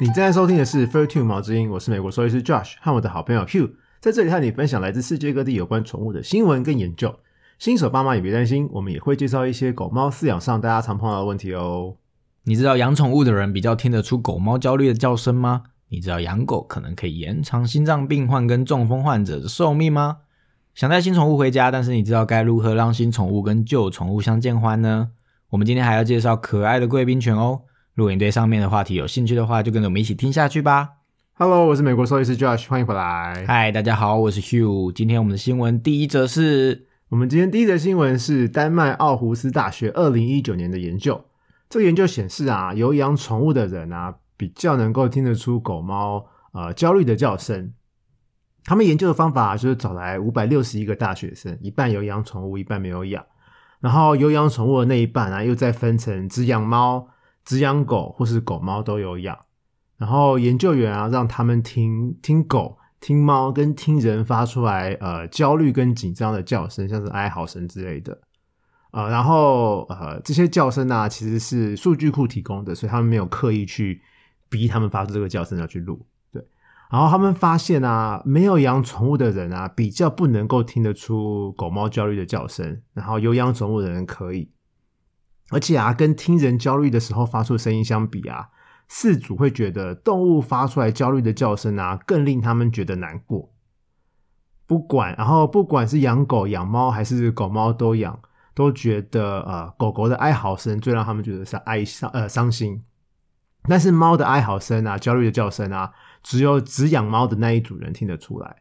你正在收听的是《Fur Two 毛之音》，我是美国兽医师 Josh 和我的好朋友 Hugh，在这里和你分享来自世界各地有关宠物的新闻跟研究。新手爸妈也别担心，我们也会介绍一些狗猫饲养上大家常碰到的问题哦。你知道养宠物的人比较听得出狗猫焦虑的叫声吗？你知道养狗可能可以延长心脏病患跟中风患者的寿命吗？想带新宠物回家，但是你知道该如何让新宠物跟旧宠物相见欢呢？我们今天还要介绍可爱的贵宾犬哦。如果你对上面的话题有兴趣的话，就跟着我们一起听下去吧。Hello，我是美国兽医师 Josh，欢迎回来。嗨，大家好，我是 Hugh。今天我们的新闻第一则是我们今天第一则新闻是丹麦奥胡斯大学二零一九年的研究。这个研究显示啊，有养宠物的人啊，比较能够听得出狗猫呃焦虑的叫声。他们研究的方法就是找来五百六十一个大学生，一半有养宠物，一半没有养。然后有养宠物的那一半啊，又再分成只养猫、只养狗或是狗猫都有养。然后研究员啊，让他们听听狗、听猫跟听人发出来呃焦虑跟紧张的叫声，像是哀嚎声之类的。呃，然后呃这些叫声啊，其实是数据库提供的，所以他们没有刻意去逼他们发出这个叫声要去录。对，然后他们发现啊，没有养宠物的人啊，比较不能够听得出狗猫焦虑的叫声，然后有养宠物的人可以。而且啊，跟听人焦虑的时候发出声音相比啊，饲主会觉得动物发出来焦虑的叫声啊，更令他们觉得难过。不管，然后不管是养狗、养猫还是狗猫都养，都觉得呃狗狗的哀嚎声最让他们觉得是哀伤呃伤心。但是猫的哀嚎声啊、焦虑的叫声啊，只有只养猫的那一组人听得出来。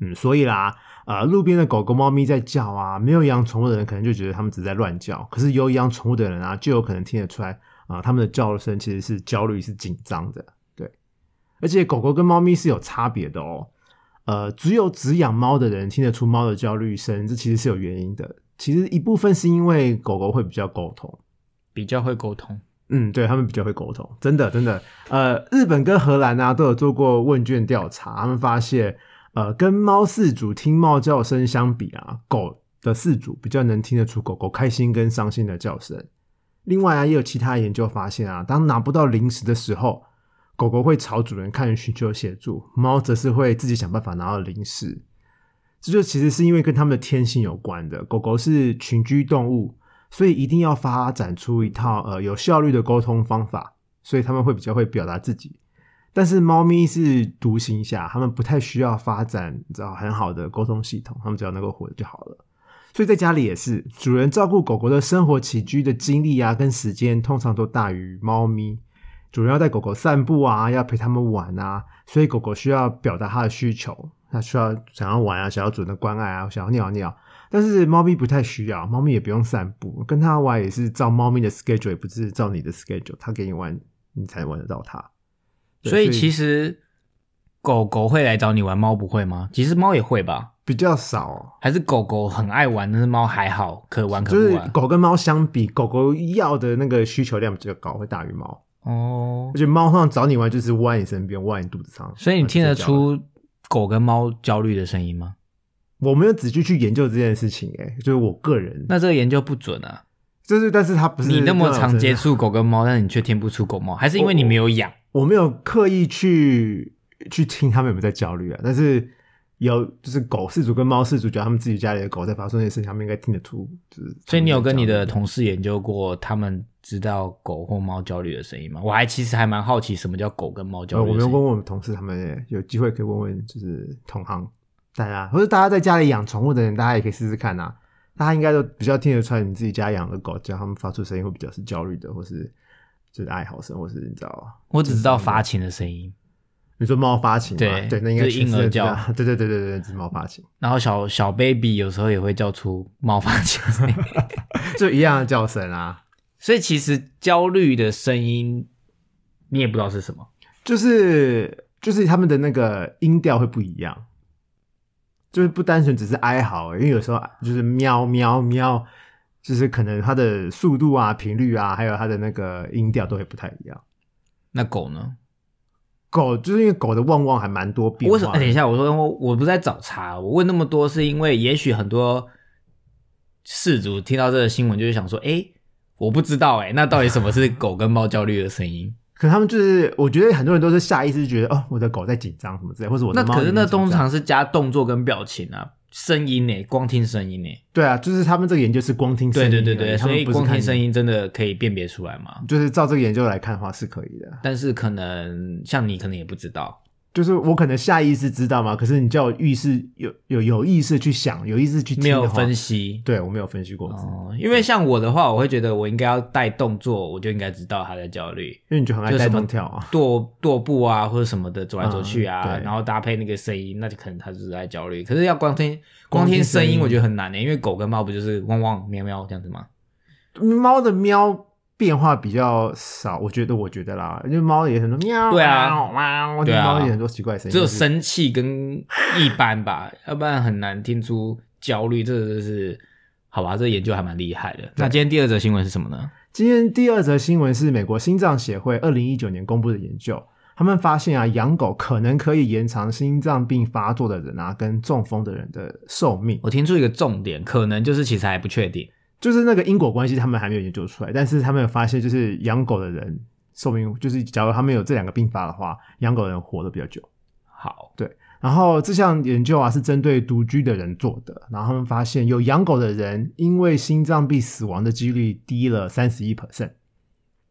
嗯，所以啦，呃，路边的狗狗、猫咪在叫啊，没有养宠物的人可能就觉得他们只在乱叫，可是有养宠物的人啊，就有可能听得出来啊、他们的叫声其实是焦虑、是紧张的。对，而且狗狗跟猫咪是有差别的哦。呃，只有只养猫的人听得出猫的焦虑声，这其实是有原因的。其实一部分是因为狗狗会比较沟通，比较会沟通，嗯，对他们比较会沟通，真的真的。呃，日本跟荷兰啊都有做过问卷调查，他们发现，呃，跟猫饲主听猫叫声相比啊，狗的饲主比较能听得出狗狗开心跟伤心的叫声。另外啊，也有其他研究发现啊，当拿不到零食的时候，狗狗会朝主人看寻求协助，猫则是会自己想办法拿到零食。这就其实是因为跟它们的天性有关的。狗狗是群居动物，所以一定要发展出一套呃有效率的沟通方法，所以他们会比较会表达自己。但是猫咪是独行侠，它们不太需要发展你知道很好的沟通系统，它们只要能够活着就好了。所以在家里也是，主人照顾狗狗的生活起居的精力啊，跟时间通常都大于猫咪。主人要带狗狗散步啊，要陪它们玩啊，所以狗狗需要表达它的需求，它需要想要玩啊，想要主人的关爱啊，想要尿尿。但是猫咪不太需要，猫咪也不用散步，跟它玩也是照猫咪的 schedule，也不是照你的 schedule，它给你玩，你才玩得到它。对所以其实狗狗会来找你玩，猫不会吗？其实猫也会吧，比较少，还是狗狗很爱玩，但是猫还好，可玩可玩就是。狗跟猫相比，狗狗要的那个需求量比较高，会大于猫。哦而，且猫通常找你玩就是窝在你身边，窝在你肚子上。所以你听得？出狗跟猫焦虑的声音吗？我没有仔细去研究这件事情、欸，就是我个人，那这个研究不准啊！就是但是它不是你那么常接触，触狗跟猫，但是你却听不出狗猫，还是因为你没有养？我没有刻意去去听他们有没有在焦虑啊，但是有就是狗饲主跟猫饲主，觉得他们自己家里的狗在发生那些事情，他们应该听得出，就是所以你有跟你的同事研究过，他们知道狗或猫焦虑的声音吗？我还其实还蛮好奇，什么叫狗跟猫焦呃，我没有？问问我们同事，他们也有机会可以问问，就是同行大家，或者大家在家里养宠物的人，大家也可以试试看啊。大家应该都比较听得出来，你自己家养的狗叫他们发出声音会比较是焦虑的，或是就是哀嚎声，或是你知道，我只知道发情的声音，你说猫发情嘛？对对，那应该是婴儿叫对对对对对，是猫发情，然后小小 baby 有时候也会叫出猫发情的声音，就一样的叫声啊。所以其实焦虑的声音你也不知道是什么。就是就是他们的那个音调会不一样，就是不单纯只是哀嚎，因为有时候就是喵喵喵，就是可能它的速度啊、频率啊，还有它的那个音调都会不太一样。那狗呢？狗就是因为狗的旺旺还蛮多变化。为什么？等一下，我说我我不是在找茬，我问那么多是因为也许很多事主听到这个新闻就是想说，哎，我不知道哎，那到底什么是 狗跟猫焦虑的声音？可能他们就是，我觉得很多人都是下意识觉得，哦，我的狗在紧张什么之类，或者我的猫那可是那通常是加动作跟表情啊，声音呢，光听声音呢。对啊，就是他们这个研究是光听声音对对对对，他所以光听声音真的可以辨别出来吗？就是照这个研究来看的话是可以的。但是可能像你可能也不知道，就是我可能下意识知道嘛，可是你叫我意识有有有意识去想，有意识去听没有分析。对我没有分析过，哦，因为像我的话，我会觉得我应该要带动作，我就应该知道他在焦虑，因为你就很爱带就什么动跳啊。跺跺步啊或者什么的，走来走去啊，嗯然后搭配那个声音，那就可能他就是在焦虑。可是要光听光光听听声音声音，我觉得很难的，因为狗跟猫不就是汪汪喵喵这样子吗？猫的喵变化比较少，我觉得我觉得啦，因为猫也很多喵，对啊喵，喵对啊猫也很多奇怪的声音，只有生气跟一般吧，要不然很难听出焦虑。这个就是好吧，这研究还蛮厉害的。那今天第二则新闻是什么呢？今天第二则新闻是美国心脏协会二零一九年公布的研究，他们发现啊，养狗可能可以延长心脏病发作的人啊跟中风的人的寿命，我听出一个重点，可能就是其实还不确定。就是那个因果关系他们还没有研究出来，但是他们有发现，就是养狗的人寿命，就是假如他们有这两个并发的话，养狗的人活得比较久。好，对然后这项研究啊是针对独居的人做的，然后他们发现有养狗的人因为心脏病死亡的几率低了三十一 percent。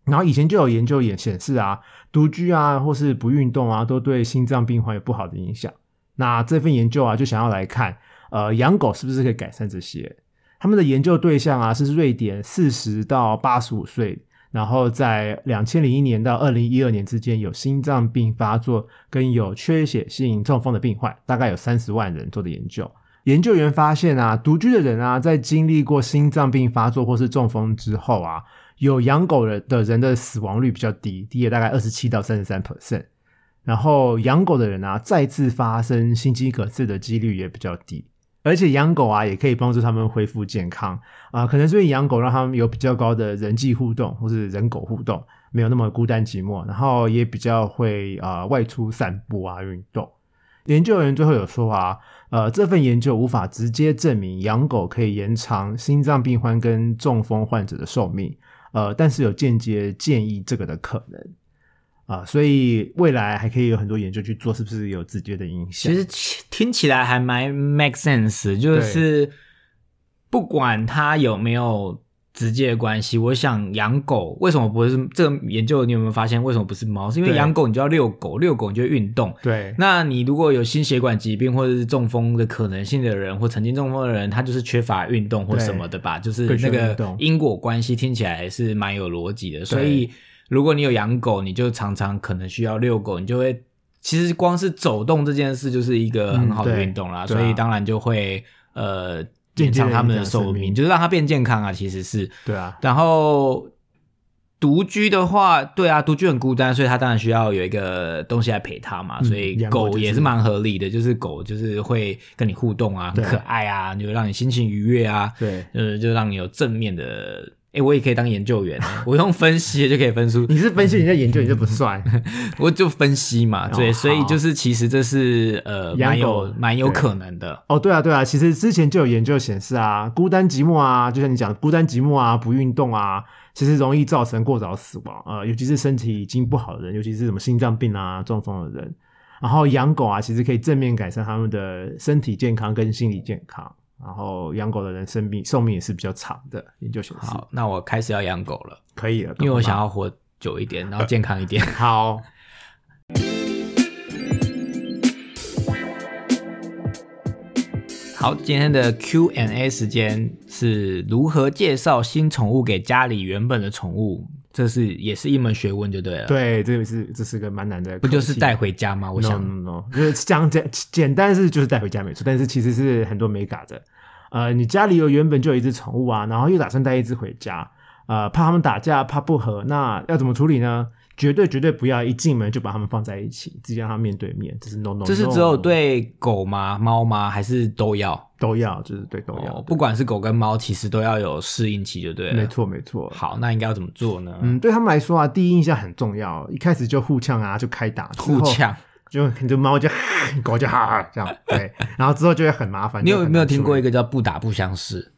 然后以前就有研究也显示啊，独居啊或是不运动啊，都对心脏病患有不好的影响。那这份研究啊就想要来看，呃，养狗是不是可以改善这些？他们的研究对象啊是瑞典四十到八十五岁，然后在两千零一年到二零一二年之间有心脏病发作跟有缺血性中风的病患，大概有三十万人做的研究。研究员发现啊，独居的人啊，在经历过心脏病发作或是中风之后啊，有养狗的的人的死亡率比较低，低了大概二十七到三十三 percent。然后养狗的人啊，再次发生心肌梗塞的几率也比较低。而且养狗啊，也可以帮助他们恢复健康啊、可能是因为养狗让他们有比较高的人际互动，或是人狗互动，没有那么孤单寂寞，然后也比较会啊、外出散步啊运动。研究人员最后有说啊，呃，这份研究无法直接证明养狗可以延长心脏病患跟中风患者的寿命，呃，但是有间接建议这个的可能啊、所以未来还可以有很多研究去做，是不是有直接的影响？其实听起来还蛮 make sense，就是不管它有没有直接的关系，我想养狗为什么不是这个研究？你有没有发现为什么不是猫？是因为对养狗你就要遛狗，遛狗你就会运动。对那你如果有心血管疾病或者是中风的可能性的人，或曾经中风的人，他就是缺乏运动或什么的吧？就是那个因果关系听起来是蛮有逻辑的。所以如果你有养狗，你就常常可能需要遛狗，你就会其实光是走动这件事就是一个很好的运动啦，所以当然就会呃延长他们的寿命，就是让它变健康啊。其实是对啊，然后独居的话，对啊，独居很孤单，所以他当然需要有一个东西来陪他嘛。嗯所以狗也是蛮合理的，就是狗就是会跟你互动啊，很可爱啊，就让你心情愉悦啊，对。呃，就让你有正面的。诶，我也可以当研究员，我用分析就可以分出，你是分析，你在研究，你就不算。我就分析嘛，对，哦所以就是其实这是呃蛮有蛮有可能的。哦，对啊，对啊，其实之前就有研究显示啊，孤单寂寞啊，就像你讲的孤单寂寞啊，不运动啊，其实容易造成过早死亡。呃，尤其是身体已经不好的人，尤其是什么心脏病啊、中风的人。然后养狗啊，其实可以正面改善他们的身体健康跟心理健康。然后养狗的人生命寿命也是比较长的，研究显示好，那我开始要养狗了，可以了，因为我想要要活久一点，然后健康一点。好。好，今天的 Q&A 时间是如何介绍新宠物给家里原本的宠物，这是也是一门学问，就对了。，对，这个是这是个蛮难的，不就是带回家吗？我想 no no，就是讲简简单是就是带回家没错，但是其实是很多没嘎的。呃，你家里有原本就有一只宠物啊，然后又打算带一只回家，呃，怕他们打架，怕不和，那要怎么处理呢？绝对绝对不要一进门就把它们放在一起，直接让它面对面，这是 no no，这是只有对狗吗？猫吗？还是都要？都要，就是对都要，哦，不管是狗跟猫，其实都要有适应期，就对了。没。错没错。好，那应该要怎么做呢？嗯，对他们来说啊，第一印象很重要，一开始就互呛啊，就开打，互呛。就你就猫就 狗就哈 哈这样，对，然后之后就会很麻烦。你有没有听过一个？个叫不打不相识？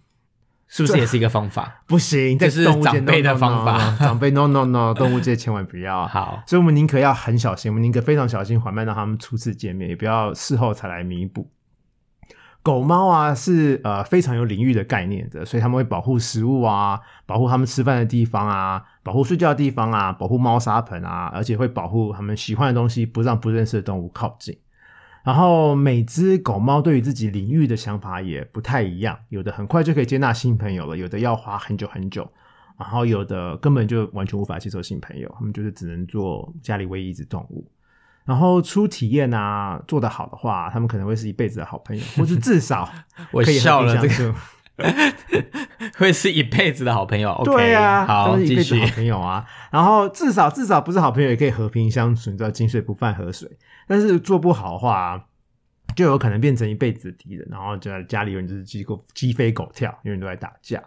是不是也是一个方法？不行，在这是动物界长辈的方法 长辈 no no no，动物界千万不要。好，所以我们宁可要很小心，我们宁可非常小心缓慢让他们初次见面，也不要事后才来弥补。狗猫啊是呃非常有领域的概念的，所以他们会保护食物啊，保护他们吃饭的地方啊，保护睡觉的地方啊，保护猫砂盆啊，而且会保护他们喜欢的东西，不让不认识的动物靠近。然后每只狗猫对于自己领域的想法也不太一样，有的很快就可以接纳新朋友了，有的要花很久很久，然后有的根本就完全无法接受新朋友，他们就是只能做家里唯一一只动物。然后初体验啊，做得好的话，他们可能会是一辈子的好朋友，或是至少 我可以和笑了，这个处。会是一辈子的好朋友。OK，对啊，好，一辈子好。朋友啊。然后至少至少不是好朋友，也可以和平相处，你知道井水不犯河水。但是做不好的话，就有可能变成一辈子的敌人，然后就在家里永远就是鸡狗鸡飞狗跳，永远都在打架。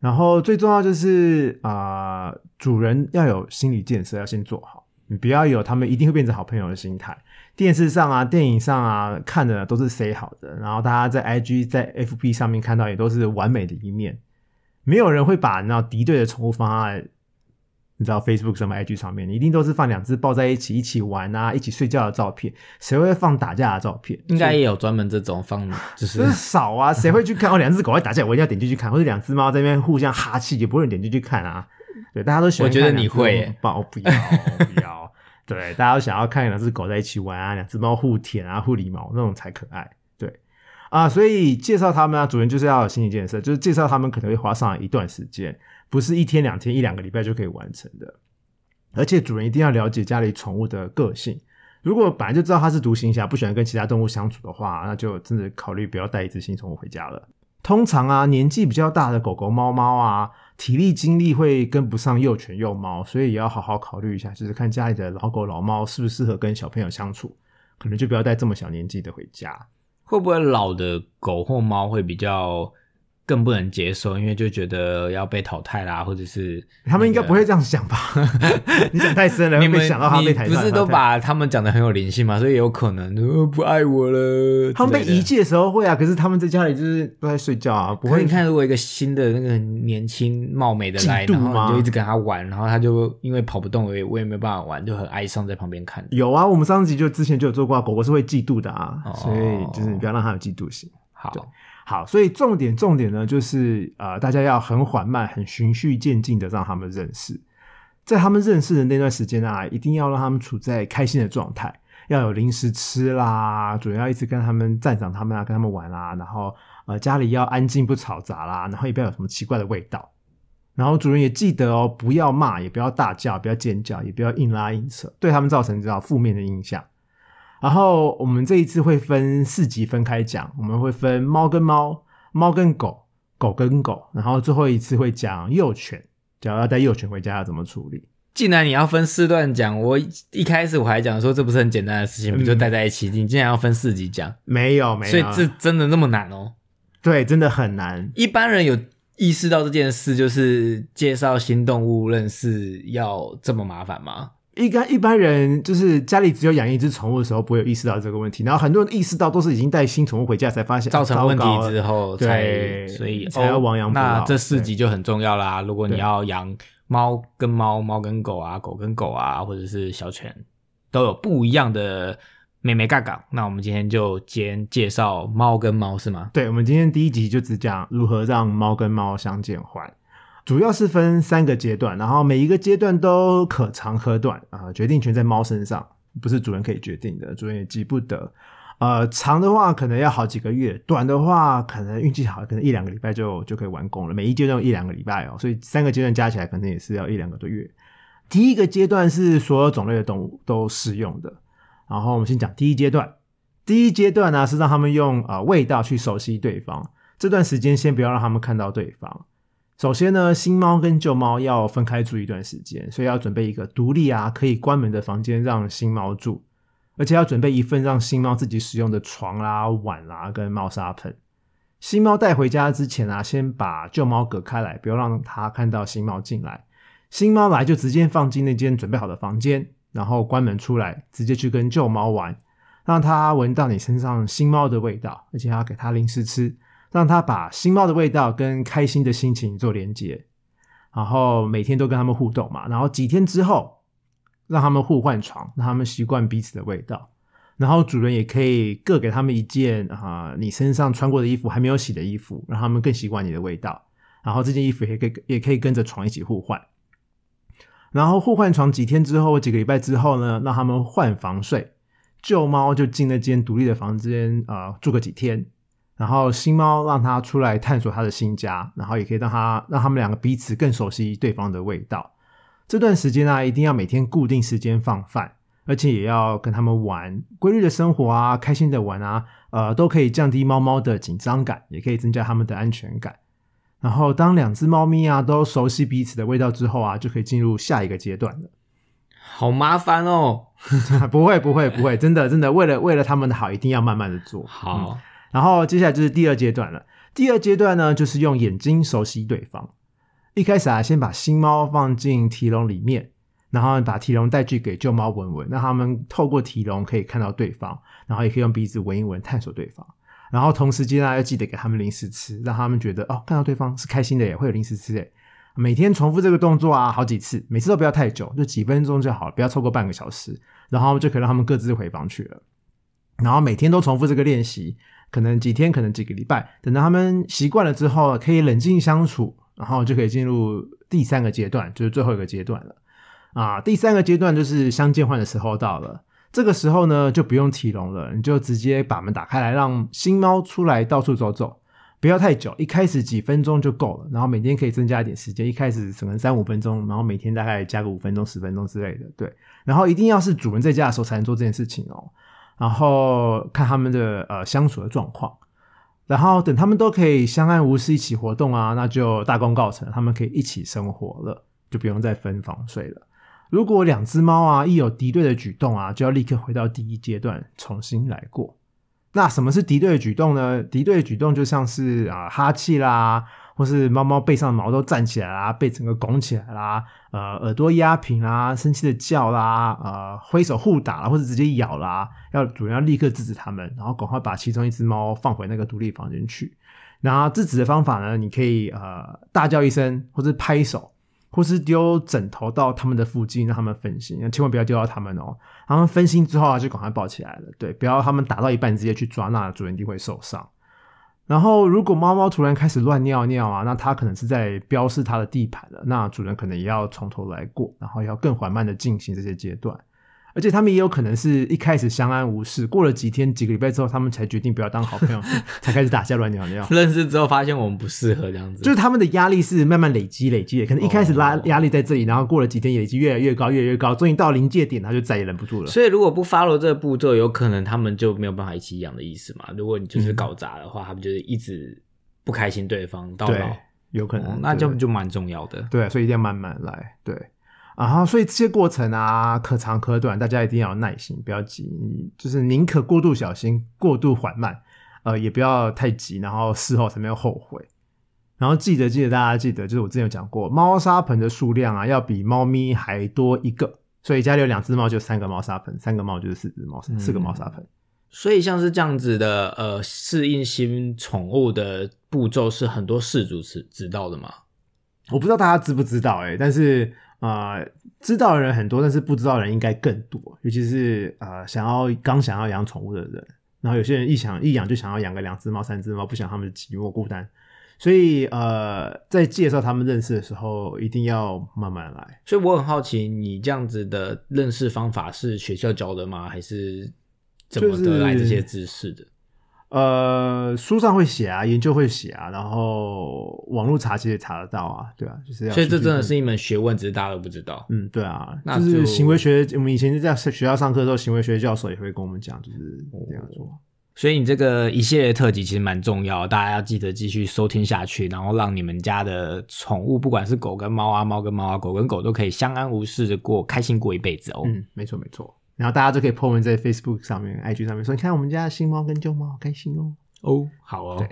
然后最重要就是啊、呃主人要有心理建设，要先做好，你不要有他们一定会变成好朋友的心态。电视上啊、电影上啊看的都是 say 好的，然后大家在 IG、在 FB 上面看到也都是完美的一面，没有人会把那敌对的宠物放在你知道 Facebook 什么、IG 上面，你一定都是放两只抱在一起一起玩啊、一起睡觉的照片，谁会放打架的照片？应该也有专门这种放，就是就是少啊，谁会去看？哦，两只狗在打架，我一定要点进去看，或者两只猫在那边互相哈气，也不会点进去看啊。对，大家都喜欢我觉得看你会耶抱，不要不要。对，大家都想要看两只狗在一起玩啊，两只猫互舔啊、互理毛那种才可爱。对啊，所以介绍他们啊，主人就是要有心理建设，就是介绍他们可能会花上一段时间，不是一天两天、一两个礼拜就可以完成的。而且主人一定要了解家里宠物的个性。如果本来就知道它是独行侠，不喜欢跟其他动物相处的话，那就真的考虑不要带一只新宠物回家了。通常啊，年纪比较大的狗狗、猫猫啊，体力精力会跟不上幼犬、幼猫，所以也要好好考虑一下，就是看家里的老狗、老猫适不适合跟小朋友相处，可能就不要带这么小年纪的回家。会不会老的狗或猫会比较更不能接受，因为就觉得要被淘汰啦，或者是他们应该不会这样想吧？你想太深了，你们会被想到他你被淘汰不是都把他们讲的很有灵性嘛？所以有可能呃不爱我了。他们被遗弃的时候会啊，可是他们在家里就是都在睡觉啊，不会，你看，如果一个新的那个年轻貌美的来，然后你就一直跟他玩，然后他就因为跑不动，我也我也没办法玩，就很哀伤在旁边看。有啊，我们上集就之前就有做过啊，狗狗是会嫉妒的啊，哦所以就是你不要让它有嫉妒心。好，好，所以重点重点呢，就是呃，大家要很缓慢、很循序渐进的让他们认识，在他们认识的那段时间啊，一定要让他们处在开心的状态，要有零食吃啦，主人要一直跟他们赞赏他们啊，跟他们玩啦，然后呃家里要安静不吵杂啦，然后也不要有什么奇怪的味道。然后主人也记得哦，不要骂，也不要大叫，不要尖叫，也不要硬拉硬扯，对他们造成这种负面的影响。然后我们这一次会分四集分开讲，我们会分猫跟猫、猫跟狗、狗跟狗，然后最后一次会讲幼犬，假如要带幼犬回家要怎么处理。既然你要分四段讲，我一开始我还讲说这不是很简单的事情，不就待在一起？你竟然要分四集讲，没有没有，所以这真的那么难哦？对真的很难。一般人有意识到这件事，就是介绍新动物认识要这么麻烦吗？一般一般人就是家里只有养一只宠物的时候，不会有意识到这个问题，然后很多人意识到都是已经带新宠物回家才发现造成问题之后才，对所以才要哦亡羊补牢那这四集就很重要啦。如果你要养猫跟猫、猫跟狗啊、狗跟狗啊，或者是小犬，都有不一样的美美嘎嘎。那我们今天就先介绍猫跟猫是吗？对，我们今天第一集就只讲如何让猫跟猫相见欢，主要是分三个阶段，然后每一个阶段都可长可短啊、决定权在猫身上，不是主人可以决定的，主人也急不得。呃，长的话可能要好几个月，短的话可能运气好，可能一两个礼拜就就可以完工了。每一阶段一两个礼拜哦，所以三个阶段加起来可能也是要一两个多月。第一个阶段是所有种类的动物都适用的，然后我们先讲第一阶段。第一阶段呢是让他们用呃味道去熟悉对方，这段时间先不要让他们看到对方。首先呢，新猫跟旧猫要分开住一段时间，所以要准备一个独立啊可以关门的房间让新猫住，而且要准备一份让新猫自己使用的床啦、碗啦跟猫砂盆。新猫带回家之前啊，先把旧猫隔开来，不要让它看到新猫进来。新猫来就直接放进那间准备好的房间，然后关门出来，直接去跟旧猫玩，让它闻到你身上新猫的味道，而且要给它零食吃。让它把新猫的味道跟开心的心情做连接，然后每天都跟他们互动嘛，然后几天之后让他们互换床，让他们习惯彼此的味道，然后主人也可以各给他们一件啊、你身上穿过的衣服还没有洗的衣服，让他们更习惯你的味道，然后这件衣服也可以也可以跟着床一起互换。然后互换床几天之后，几个礼拜之后呢，让他们换房睡，旧猫就进那间独立的房间啊、住个几天，然后新猫让它出来探索它的新家，然后也可以让它让他们两个彼此更熟悉对方的味道。这段时间呢、一定要每天固定时间放饭，而且也要跟他们玩规律的生活啊，开心的玩啊，呃，都可以降低猫猫的紧张感，也可以增加它们的安全感。然后，当两只猫咪啊都熟悉彼此的味道之后啊，就可以进入下一个阶段了。好麻烦哦。不会，不会，不会，真的，真的，为了为了他们的好，一定要慢慢的做。嗯好，然后接下来就是第二阶段了。第二阶段呢，就是用眼睛熟悉对方。一开始啊，先把新猫放进提笼里面，然后把提笼带去给旧猫闻闻，让他们透过提笼可以看到对方，然后也可以用鼻子闻一闻，探索对方。然后同时间啊，要记得给他们零食吃，让他们觉得哦，看到对方是开心的耶，会有零食吃诶。每天重复这个动作啊，好几次，每次都不要太久，就几分钟就好了，不要超过半个小时，然后就可以让他们各自回房去了。然后每天都重复这个练习，可能几天，可能几个礼拜，等到他们习惯了之后，可以冷静相处，然后就可以进入第三个阶段，就是最后一个阶段了。啊，第三个阶段就是相见欢的时候到了。这个时候呢，就不用提笼了，你就直接把门打开来，让新猫出来到处走走，不要太久，一开始几分钟就够了。然后每天可以增加一点时间，一开始可能三五分钟，然后每天大概加个五分钟、十分钟之类的。对，然后一定要是主人在家的时候才能做这件事情哦。然后看他们的呃相处的状况，然后等他们都可以相安无事一起活动啊，那就大功告成，他们可以一起生活了，就不用再分房睡了。如果两只猫啊一有敌对的举动啊，就要立刻回到第一阶段重新来过。那什么是敌对的举动呢？敌对的举动就像是啊哈气啦，或是猫猫背上的毛都站起来啦，背整个拱起来啦，呃耳朵压平啦，生气的叫啦，呃挥手互打啦，或者直接咬啦，要主人要立刻制止他们，然后赶快把其中一只猫放回那个独立房间去。然后制止的方法呢，你可以呃大叫一声，或是拍手。或是丢枕头到他们的附近，让他们分心，千万不要丢到他们哦。他们分心之后啊，就赶快抱起来了。对，不要他们打到一半直接去抓，那主人一定会受伤。然后，如果猫猫突然开始乱尿尿啊，那它可能是在标示它的地盘了，那主人可能也要从头来过，然后要更缓慢的进行这些阶段。而且他们也有可能是一开始相安无事，过了几天、几个礼拜之后，他们才决定不要当好朋友，才开始打架乱尿尿。认识之后发现我们不适合这样子，就是他们的压力是慢慢累积、累积的，可能一开始拉哦压力在这里，然后过了几天累积越来越高、越来越高，终于到临界点，他就再也忍不住了。所以如果不 follow 这个步骤，有可能他们就没有办法一起养的意思嘛。如果你就是搞砸的话，他们就是一直不开心对方到老，，有可能，哦那就对就蛮重要的。对，所以一定要慢慢来。对，然后所以这些过程啊，可长可短，大家一定要有耐心，不要急，就是宁可过度小心、过度缓慢，呃，也不要太急，然后事后才没有后悔。然后记得记得大家记得，就是我之前有讲过，猫砂盆的数量啊，要比猫咪还多一个。所以家里有两只猫，就三个猫砂盆；三个猫就是四只猫，四个猫砂盆。所以像是这样子的，呃，适应新宠物的步骤是很多事主知知道的吗？我不知道大家知不知道哎、但是呃，知道的人很多，但是不知道的人应该更多，尤其是呃想要刚想要养宠物的人，然后有些人一想一养就想要养个两只猫、三只猫，不想他们寂寞孤单，所以呃，在介绍他们认识的时候，一定要慢慢来。所以我很好奇，你这样子的认识方法是学校教的吗？还是怎么得来这些知识的？呃，书上会写啊，研究会写啊，然后网络查其实也查得到啊，对啊，就是要所以这真的是一门学问，只是大家都不知道。嗯，对啊，那就是行为学，我们以前在学校上课的时候，行为学教授也会跟我们讲，就是这样做。所以你这个一系列特辑其实蛮重要，大家要记得继续收听下去，然后让你们家的宠物，不管是狗跟猫啊，猫跟猫啊，狗跟狗都可以相安无事的过，开心过一辈子哦。嗯，没错没错。然后大家就可以 po 文在 Facebook 上面、IG 上面说，你看我们家的新猫跟旧猫好开心哦。哦，好哦。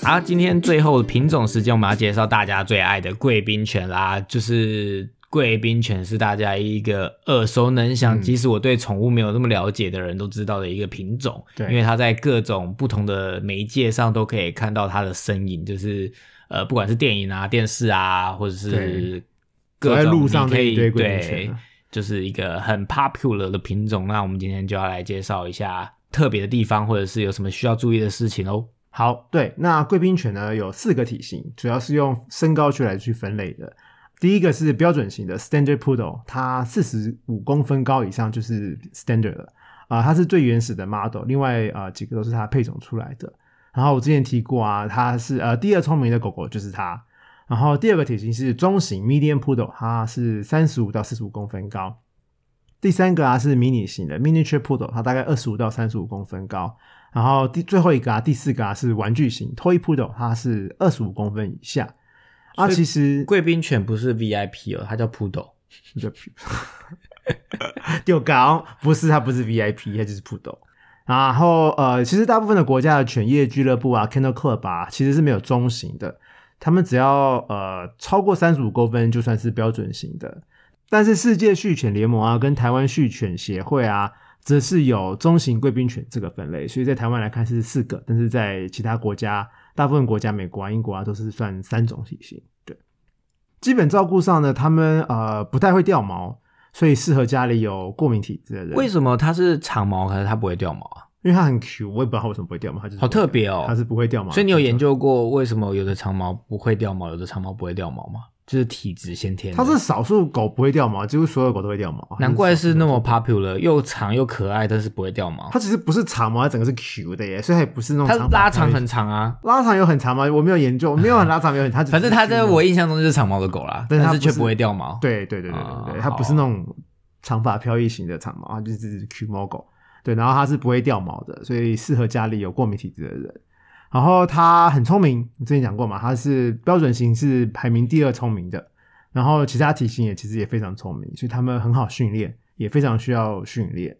好，今天最后的品种时间，我们要介绍大家最爱的贵宾犬啦，就是贵宾犬是大家一个耳熟能详，嗯即使我对宠物没有那么了解的人都知道的一个品种。对因为它在各种不同的媒介上都可以看到它的身影，就是呃，不管是电影啊、电视啊，或者是对各种走在路上你可以对犬，就是一个很 popular 的品种。那我们今天就要来介绍一下特别的地方，或者是有什么需要注意的事情哦。好，对，那贵宾犬呢有四个体型，主要是用身高去来去分类的。第一个是标准型的 Standard Poodle，它四十五公分高以上就是 Standard 了啊、它是最原始的 model，另外啊、几个都是它配种出来的。然后我之前提过啊，它是呃第二聪明的狗狗就是它。然后第二个体型是中型 Medium Poodle，它是三十五到四十五公分高。第三个啊是迷你型的 Miniature Poodle，它大概二十五到三十五公分高。然后第最后一个啊，第四个啊是玩具型 Toy Poodle，它是二十五公分以下。啊，其实贵宾犬不是 VIP 哦，它叫 Poodle。就 丢高不是它不是 VIP，它就是 Poodle。然后呃，其实大部分的国家的犬业俱乐部啊，Kennel Club 啊，其实是没有中型的，他们只要呃超过三十五公分就算是标准型的。但是世界畜犬联盟啊，跟台湾畜犬协会啊，则是有中型贵宾犬这个分类，所以在台湾来看是四个，但是在其他国家，大部分国家，美国啊、英国啊，都是算三种体型。对，基本照顾上呢，他们呃不太会掉毛，所以适合家里有过敏体质的人。为什么它是长毛，可是它不会掉毛啊？因为它很 Q，我也不知道它为什么不会掉毛，它就是好特别哦它是不会掉毛。所以你有研？究过为什么有的长毛不会掉毛，有的长毛不会掉毛吗？就是体质先天的。它是少数狗不会掉毛，几乎所有狗都会掉毛。难怪是那么。popular，又长又可爱，但是不会掉毛。它其实不是长毛，它整个是 Q 的耶，所以它也不是那种它拉长很长啊，拉长有很长吗？我没有研究，没有很拉长，没有很，它 只是反正它在我印象中就是长毛的狗啦，但是它是却不会掉毛。对对对对对啊对，它好不是那种长发飘逸型的长毛，它就是 Q 猫狗。对，然后它是不会掉毛的，所以适合家里有过敏体质的人。然后他很聪明，我之前讲过嘛，他是标准型是排名第二聪明的，然后其他体型也其实也非常聪明，所以他们很好训练，也非常需要训练。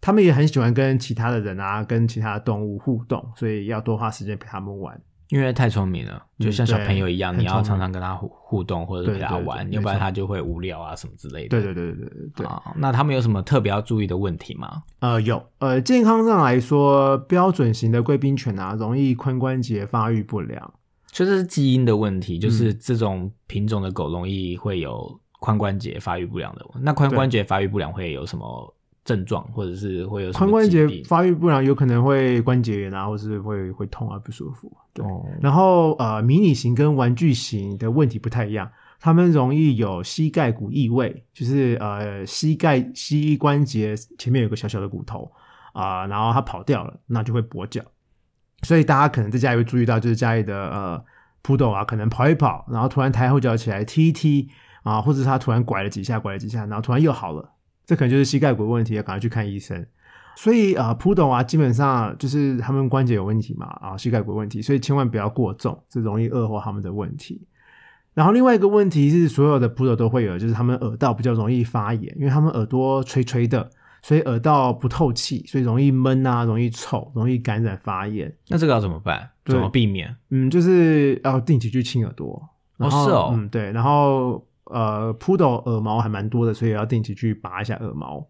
他们也很喜欢跟其他的人啊，跟其他动物互动，所以要多花时间陪他们玩。因为太聪明了，嗯就像小朋友一样，对你要常常跟他互互动或者是陪他玩，要不然错他就会无聊啊什么之类的。对对对对对对对。啊，那他们有什么特别要注意的问题吗？呃，有，呃，健康上来说，标准型的贵宾犬啊，容易髋关节发育不良。就这是基因的问题，嗯就是这种品种的狗容易会有髋关节发育不良的。那髋关节发育不良会有什么症状，或者是会有髋关节发育不良，有可能会关节炎啊，或是会会痛啊，不舒服。对，哦然后呃，迷你型跟玩具型的问题不太一样，他们容易有膝盖骨异位，就是呃膝盖膝关节前面有个小小的骨头啊、然后它跑掉了，那就会跛脚。所以大家可能在家里会注意到，就是家里的呃 poodle 啊，可能跑一跑，然后突然抬后脚起来踢一踢啊，或者是它突然拐了几下，拐了几下，然后突然又好了，这可能就是膝盖骨问题，要赶快去看医生。所以啊，poodle 啊，基本上就是他们关节有问题嘛，啊，膝盖骨问题，所以千万不要过重，这容易恶化他们的问题。然后另外一个问题是，所有的 poodle 都会有，就是他们耳道比较容易发炎，因为他们耳朵垂垂的，所以耳道不透气，所以容易闷啊，容易臭，容易感染发炎。那这个要怎么办？怎么避免？嗯，就是要定期去清耳朵。然后是哦嗯，对，然后呃，poodle 耳毛还蛮多的，所以要定期去拔一下耳毛。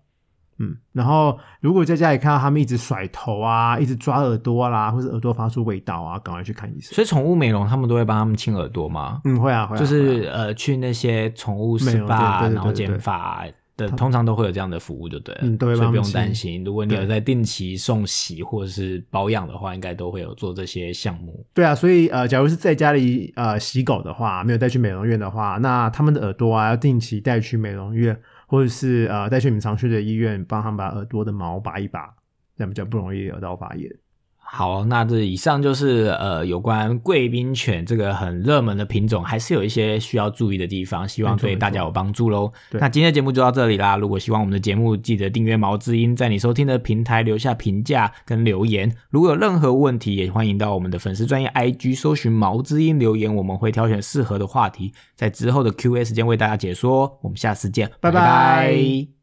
嗯，然后如果在家里看到他们一直甩头啊，一直抓耳朵啦，或者耳朵发出味道啊，赶快去看医生。所以宠物美容他们都会帮他们清耳朵吗？嗯，会啊，会啊，就是啊呃，去那些宠物美容 SPA，店然后剪发的，通常都会有这样的服务，就对了。嗯都会所以不用担心。如果你有在定期送洗或者是保养的话，应该都会有做这些项目。对啊，所以呃，假如是在家里呃洗狗的话，没有带去美容院的话，那他们的耳朵啊要定期带去美容院，或者是呃带去你们常去的医院，帮他们把耳朵的毛拔一拔，这样比较不容易耳道发炎。好，那这以上就是呃有关贵宾犬这个很热门的品种，还是有一些需要注意的地方，希望对大家有帮助喽。那今天的节目就到这里啦。如果喜欢我们的节目，记得订阅毛知音，在你收听的平台留下评价跟留言。如果有任何问题，也欢迎到我们的粉丝专业 IG 搜寻毛知音留言，我们会挑选适合的话题，在之后的 Q&A 时间为大家解说哦。我们下次见，拜拜拜